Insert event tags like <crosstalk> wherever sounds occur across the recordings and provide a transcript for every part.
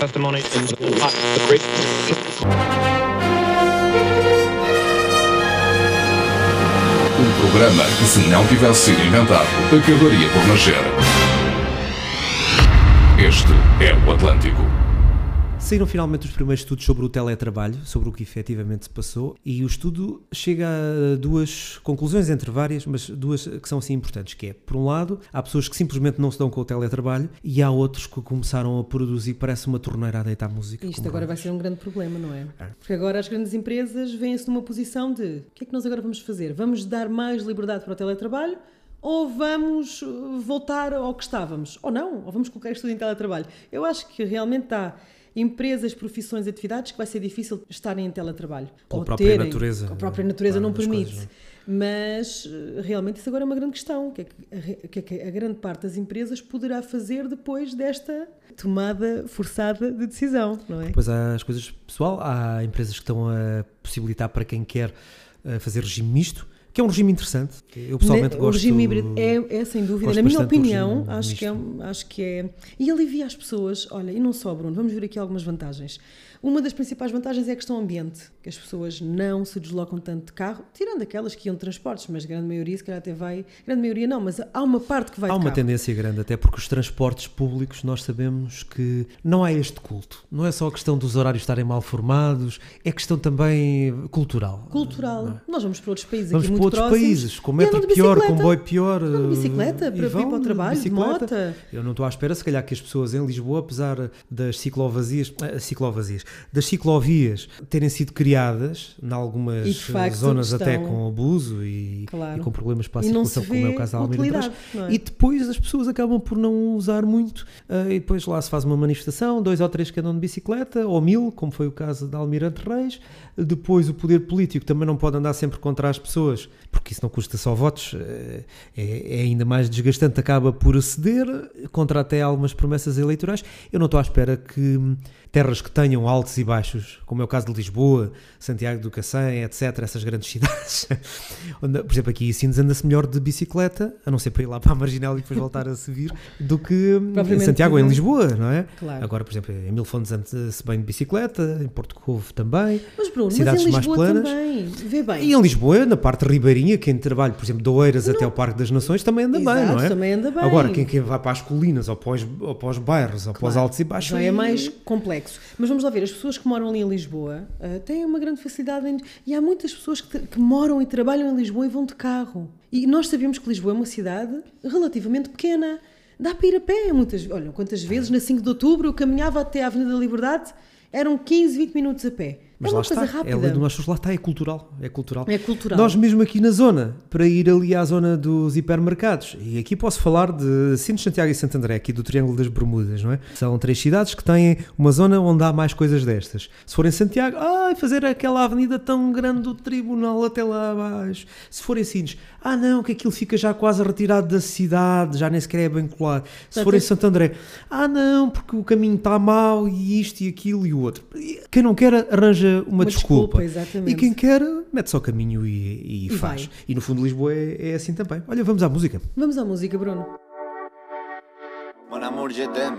testimony in the great Um programa que, se não tivesse sido inventado, acabaria por nascer. Este é o Atlântico. Saíram finalmente os primeiros estudos sobre o teletrabalho, sobre o que efetivamente se passou, e o estudo chega a duas conclusões, entre várias, mas duas que são assim importantes, que é, por um lado, há pessoas que simplesmente não se dão com o teletrabalho, e há outros que começaram a produzir, parece uma torneira a deitar música. Isto agora vai ser um grande problema, não é? Porque agora as grandes empresas vêm-se numa posição de o que é que nós agora vamos fazer? Vamos dar mais liberdade para o teletrabalho ou vamos uh, voltar ao que estávamos? Ou não? Ou vamos colocar isto tudo em teletrabalho? Eu acho que realmente há empresas, profissões, atividades que vai ser difícil estarem em teletrabalho. Ou própria terem. natureza. A própria natureza Claro, não permite. coisas, Mas uh, realmente isso agora é uma grande questão. O que, é que, a que é que a grande parte das empresas poderá fazer depois desta tomada forçada de decisão, não é? Depois há as coisas pessoal, há empresas que estão a possibilitar para quem quer eh, fazer regime misto, que é um regime interessante. Eu pessoalmente Ne- gosto. O regime híbrido é, é sem dúvida, na minha opinião, acho que, é, acho que é. E alivia as pessoas. Olha, e não só, Bruno, vamos ver aqui algumas vantagens. Uma das principais vantagens é a questão ambiente, que as pessoas não se deslocam tanto de carro, tirando aquelas que iam de transportes, mas a grande maioria, se calhar até vai. Grande maioria não, mas há uma parte que vai Há uma carro. tendência grande, até porque os transportes públicos nós sabemos que não há este culto. Não é só a questão dos horários estarem mal formados, é questão também cultural. Cultural. Nós vamos para outros países Vamos aqui para muito outros próximos países, com metro pior, comboio pior. Andam de eh, bicicleta e para vir vão para o trabalho, de mota. Eu não estou à espera, se calhar, que as pessoas em Lisboa, apesar das ciclovazias, eh, ciclovazias, das ciclovias terem sido criadas em algumas facto, zonas até estão- com abuso e, Claro. e com problemas para a circulação, como é o caso da Almeida é? E depois as pessoas acabam por não usar muito eh, e depois lá se faz uma manifestação, dois ou três que andam de bicicleta, ou mil, como foi o caso da Almirante Reis. Depois o poder político também não pode andar sempre contra as pessoas, porque isso não custa só votos, eh, é, é ainda mais desgastante, acaba por aceder contra até algumas promessas eleitorais. Eu não estou à espera que hum, terras que tenham altos e baixos, como é o caso de Lisboa, Santiago do Cacém, etc., essas grandes cidades, <laughs> por exemplo, aqui em Sines anda-se melhor de bicicleta, a não ser para ir lá para a Marginal e depois voltar a se vir, do que hum, em Santiago ou em. Lisboa, não é? Claro. Agora, por exemplo, em Mil Fontes anda-se bem de bicicleta, em Porto Covo também. Mas Bruno, cidades mas mais planas. também. Vê bem. E em Lisboa, na parte ribeirinha, quem trabalha, por exemplo, de Oeiras até ao Parque das Nações, também anda bem, Exato, não é? também anda bem. Agora, quem, quem vai para as colinas, ou para os, ou para os bairros, ou para os Claro, altos e baixos... Já é mais complexo. Mas vamos lá ver, as pessoas que moram ali em Lisboa ah, têm uma grande facilidade em... E há muitas pessoas que, que moram e trabalham em Lisboa e vão de carro. E nós sabemos que Lisboa é uma cidade relativamente pequena. Dá para ir a pé. Muitas, olha, quantas vezes na 5 de outubro eu caminhava até à Avenida da Liberdade, eram 15, 20 minutos a pé. Mas é lá está, é rápida. do nosso lá está, é cultural, é cultural. É cultural. Nós mesmo aqui na zona, para ir ali à zona dos hipermercados, e aqui posso falar de Sines, Santiago e Santo André, aqui do Triângulo das Bermudas, não é? São três cidades que têm uma zona onde há mais coisas destas. Se for em Santiago, ai, fazer aquela avenida tão grande do tribunal até lá abaixo. Se for em Sines, ah não, que aquilo fica já quase retirado da cidade, já nem sequer é bem colado. Se for em Santo André, ah não, porque o caminho está mau e isto e aquilo e o outro. Quem não quer arranja uma, Uma desculpa. desculpa, exatamente. E quem quer mete-se ao caminho e, e E faz. vai. E no fundo Lisboa é, é assim também. Olha, vamos à música. Vamos à música, Bruno. Mon amour, je t'aime.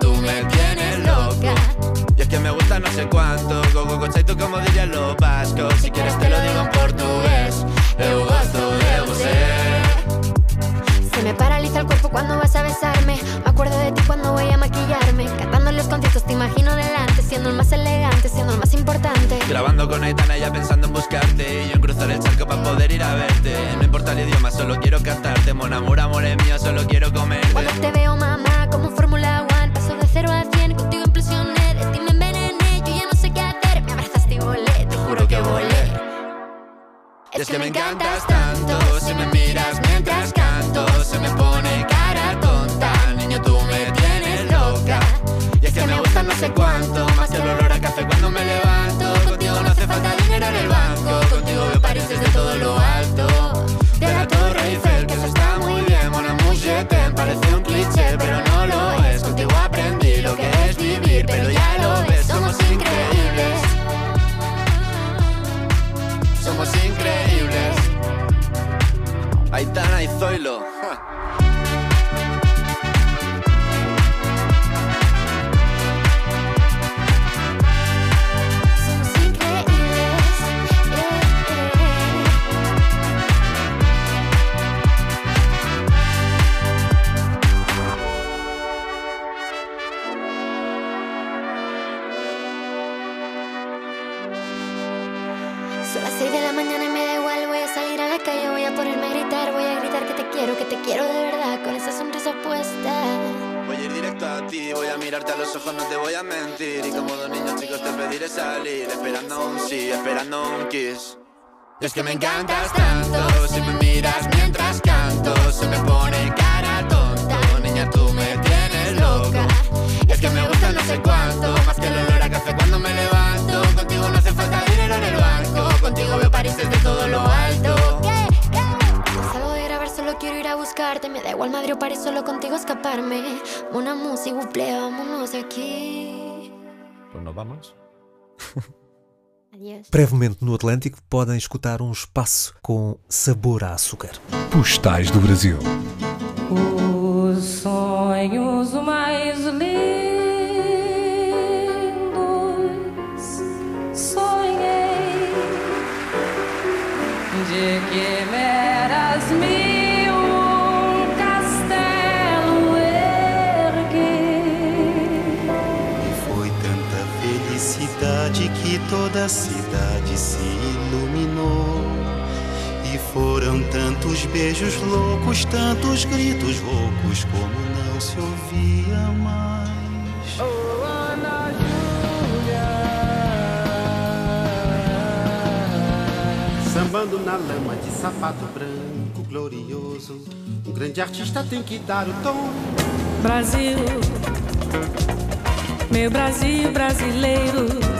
tú me tienes loca. Y es que me gusta no sé cuánto, go go go tú como dirían los vascos, si quieres te lo digo en portugués, eu gosto de você. Se me paraliza el cuerpo cuando vas a besarme. Me acuerdo de ti cuando voy a maquillarme. Cantando los conciertos te imagino delante, siendo el más elegante, siendo el más importante. Grabando con Aitana ya pensando en buscarte Y yo en cruzar el charco para poder ir a verte No importa el idioma, solo quiero cantarte Mon amor, amor es mío, solo quiero comerte Cuando te veo, mamá, como es que me encantas tanto. Si me miras me Y como dos niños chicos te pediré salir, esperando un sí, esperando un kiss. Y es que me encantas tanto, si me miras mientras canto, se me pone cara tonta. Niña, tú me tienes loca. Y es que me gusta no sé cuánto, más que el olor a café cuando me levanto. Contigo no hace falta dinero en el banco, contigo veo París desde todo lo alto. ¿Qué? No salgo de grabar, solo quiero ir a buscarte. Me da igual Madrid o París, solo contigo escaparme. Una música, buple, vámonos aquí. Pues nos vamos. Adiós. Brevemente no Atlântico podem escutar um espaço com sabor a açúcar. Postais do Brasil. Os sonhos mais lindos sonhei de que me toda a cidade se iluminou. E foram tantos beijos loucos, tantos gritos roucos, como não se ouvia mais. Sambando na lama de sapato branco glorioso. Um grande artista tem que dar o tom. Brasil, meu Brasil brasileiro.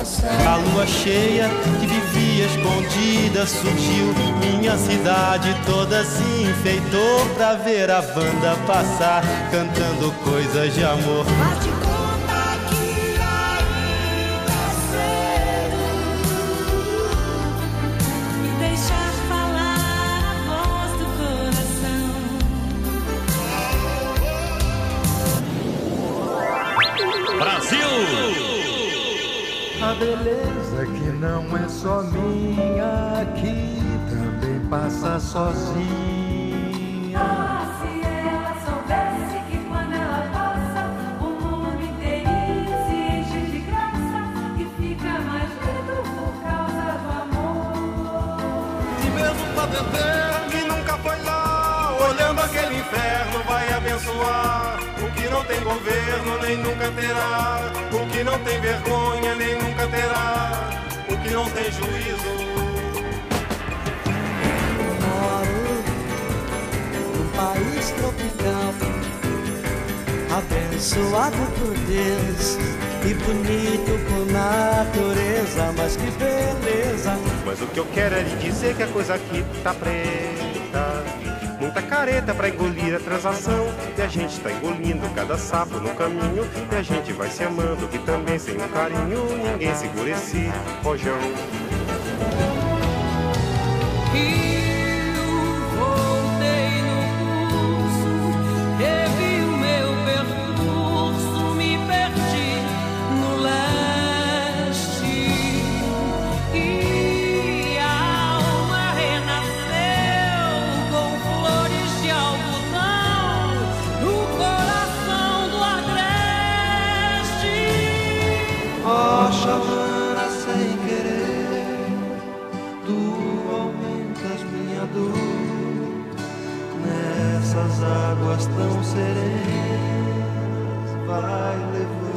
A lua cheia que vivia escondida surgiu. Minha cidade toda se enfeitou pra ver a banda passar, cantando coisas de amor. Beleza que não é só minha, aqui também passa sozinha. se ela soubesse que quando ela passa, o mundo inteirinho se enche de graça e fica mais lindo por causa do amor. E mesmo pra beber, que nunca foi lá, olhando aquele inferno, vai abençoar. O que não tem governo, nem nunca terá. Que não tem vergonha, nem nunca terá. O que não tem juízo. Moro num país tropical, abençoado por Deus e bonito por natureza. Mas que beleza! Mas o que eu quero é lhe dizer que a coisa aqui tá preta. Muita careta pra engolir a transação. E a gente tá engolindo cada sapo no caminho. E a gente vai se amando, que também sem um carinho ninguém segura esse rojão. Eu voltei no revi Tão serenas, vai levando.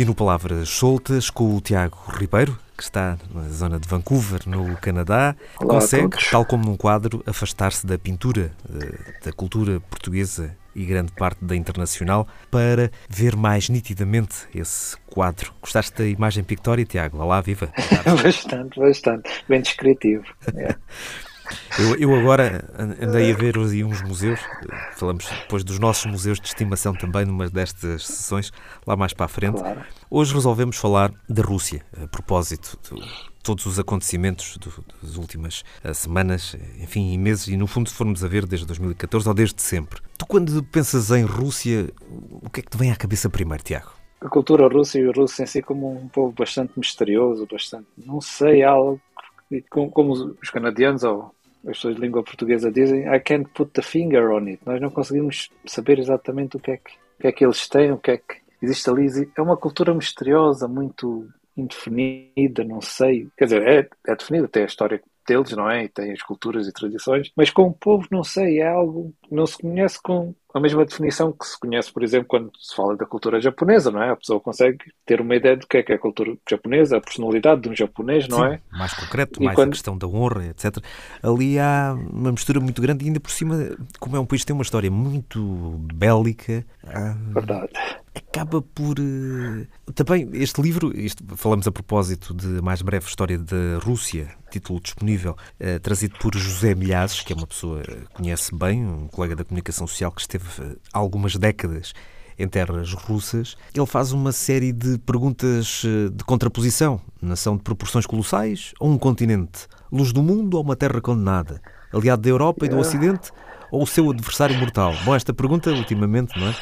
Aqui no Palavras Soltas com o Tiago Ribeiro, que está na zona de Vancouver, no Canadá. Olá Consegue, tal como num quadro, afastar-se da pintura, eh, da cultura portuguesa e grande parte da internacional, para ver mais nitidamente esse quadro. Gostaste da imagem pictória, Tiago? Olá, viva! <laughs> bastante, bastante. Bem descritivo. É. <laughs> Eu, eu agora an- andei a ver aí uns museus, falamos depois dos nossos museus de estimação também numa destas sessões, lá mais para a frente. Claro. Hoje resolvemos falar da Rússia, a propósito de todos os acontecimentos do- das últimas eh, semanas, enfim, e meses, e no fundo se formos a ver desde 2014 ou desde sempre. Tu quando pensas em Rússia, o que é que te vem à cabeça primeiro, Tiago? A cultura russa e os russos em si como um povo bastante misterioso, bastante, não sei, algo que- como, como os canadianos ou as pessoas de língua portuguesa dizem, I can't put the finger on it. Nós não conseguimos saber exatamente o que é que, o que, é que eles têm, o que é que existe ali. É uma cultura misteriosa, muito indefinida, não sei. Quer dizer, é, é definida, tem a história deles, não é? E tem as culturas e tradições, mas com o povo, não sei, é algo que não se conhece com a mesma definição que se conhece, por exemplo, quando se fala da cultura japonesa, não é? A pessoa consegue ter uma ideia do que é que é a cultura japonesa, a personalidade de um japonês, não Sim, é? Mais concreto, E mais a quando- questão da honra, etc. Ali há uma mistura muito grande e ainda por cima, como é um país que tem uma história muito bélica, há- Verdade. Acaba por. eh, Também este livro, isto, falamos a propósito de mais breve história da Rússia, título disponível, eh, trazido por José Milhazes, que é uma pessoa que conhece bem, um colega da comunicação social que esteve eh, há algumas décadas em terras russas. Ele faz uma série de perguntas eh, de contraposição. Nação de proporções colossais ou um continente? Luz do mundo ou uma terra condenada? Aliado da Europa e do Yeah. Ocidente ou o seu adversário mortal? Bom, esta pergunta, ultimamente, não é?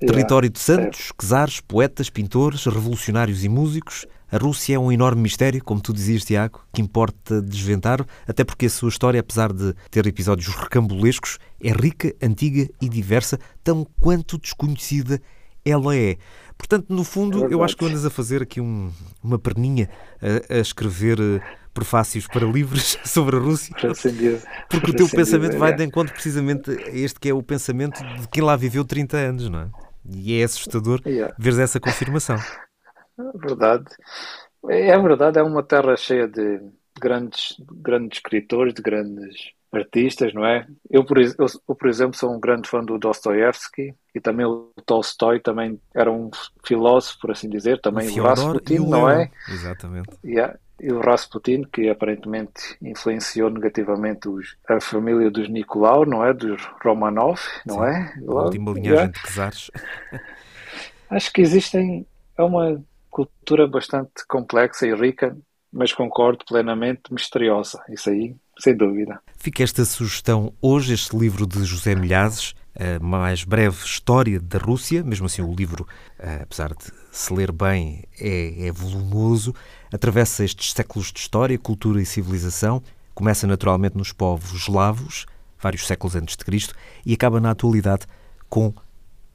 Território de santos, czares, poetas, pintores, revolucionários e músicos. A Rússia é um enorme mistério, como tu dizias, Tiago, que importa desventar, até porque a sua história, apesar de ter episódios recambulescos, é rica, antiga e diversa, tão quanto desconhecida ela é. Portanto, no fundo, É eu acho que andas a fazer aqui um- uma perninha a, a escrever eh, prefácios para livros <laughs> sobre a Rússia. Porque Por o teu pensamento vai é. de encontro precisamente a este que é o pensamento de quem lá viveu 30 anos, não é? E é assustador Yeah. veres essa confirmação. <laughs> Verdade. É verdade, é uma terra cheia de grandes, grandes escritores, de grandes artistas, não é? Eu, por, eu, eu, por exemplo, sou um grande fã do Dostoevsky e também o Tolstói também era um filósofo, por assim dizer, também o, Rasputin, não é? Exatamente. Yeah. E o Rasputin, que aparentemente influenciou negativamente os, a família dos Nicolau, não é? Dos Romanov, não Sim. é? A última linhagem Yeah. de czares. <laughs> Acho que existem, é uma cultura bastante complexa e rica, mas concordo plenamente, misteriosa. Isso aí, sem dúvida. Fica esta sugestão hoje, este livro de José Milhazes, a mais breve história da Rússia, mesmo assim o livro, eh, apesar de se ler bem, é, é volumoso, atravessa estes séculos de história, cultura e civilização, começa naturalmente nos povos eslavos, vários séculos antes de Cristo, e acaba na atualidade com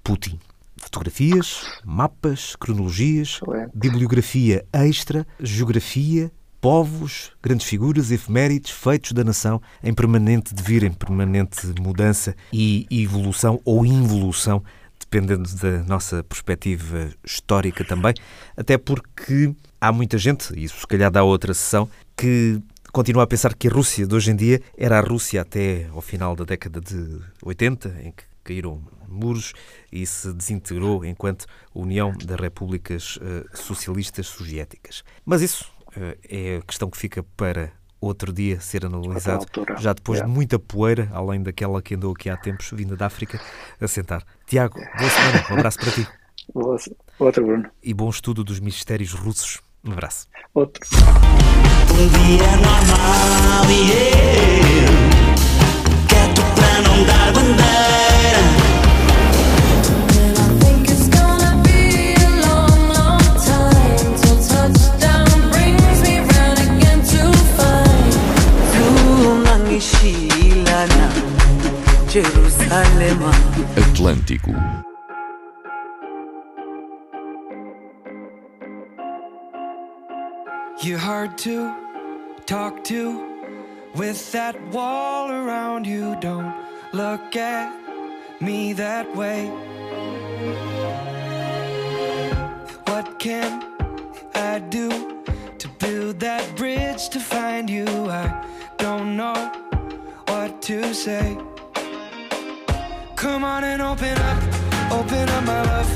Putin. Fotografias, mapas, cronologias, bibliografia extra, geografia, povos, grandes figuras, efemérides, feitos da nação em permanente devir, em permanente mudança e evolução ou involução, dependendo da nossa perspectiva histórica também, até porque há muita gente, e isso se calhar dá outra sessão, que continua a pensar que a Rússia de hoje em dia era a Rússia até ao final da década de 80, em que caíram muros e se desintegrou enquanto União das Repúblicas eh, Socialistas Soviéticas. Mas isso é a questão que fica para outro dia ser analisado, já depois Yeah. de muita poeira, além daquela que andou aqui há tempos, vinda da África, a sentar. Tiago, boa semana, um abraço para ti. Boa- Outro, Bruno. E bom estudo dos mistérios russos. Um abraço. Outro. Um dia normal e You're hard to talk to with that wall around you. Don't look at me that way. What can I do to build that bridge to find you? I don't know what to say. Come on and open up, open up, my love.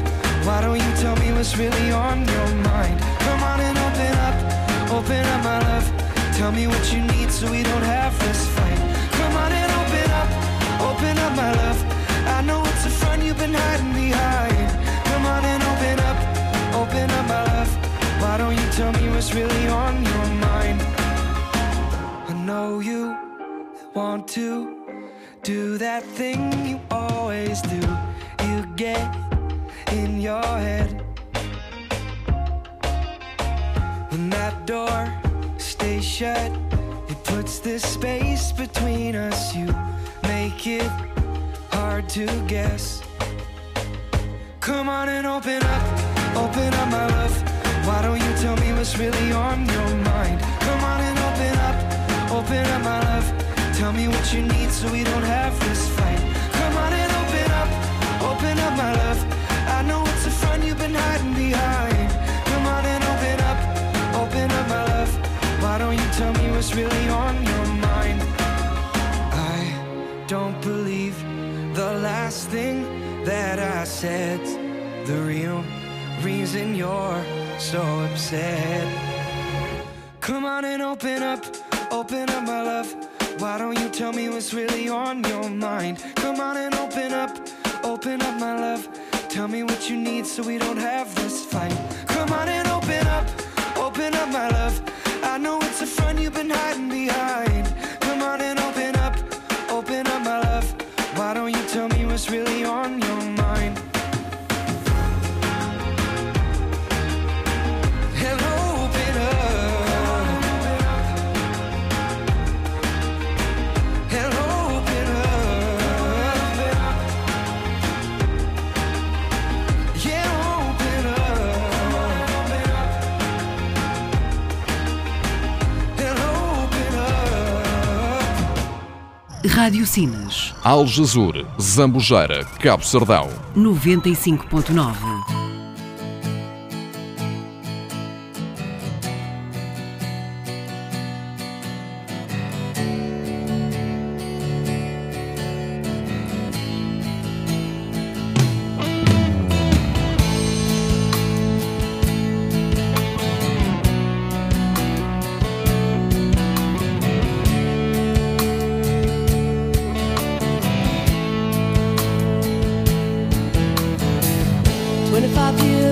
Why don't you tell me what's really on your mind? Come on and open up, open up, my love. Tell me what you need so we don't have this fight. Come on and open up, open up, my love. I know it's a front you've been hiding behind. Come on and open up, open up, my love. Why don't you tell me what's really on your mind? I know you want to do that thing you always do. You get in your head. When that door stays shut, it puts this space between us. You make it hard to guess. Come on and open up, open up, my love. Why don't you tell me what's really on your mind? Come on and open up, open up, my love. Tell me what you need so we don't have this said. The real reason you're so upset. Come on and open up, open up, my love. Why don't you tell me what's really on your mind? Come on and open up, open up, my love. Tell me what you need so we don't have this fight. Come on and open up, open up, my love. I know it's a front you've been hiding Rádio Sinas. Aljazur, Zambujeira, Cabo Sardão. 95.9.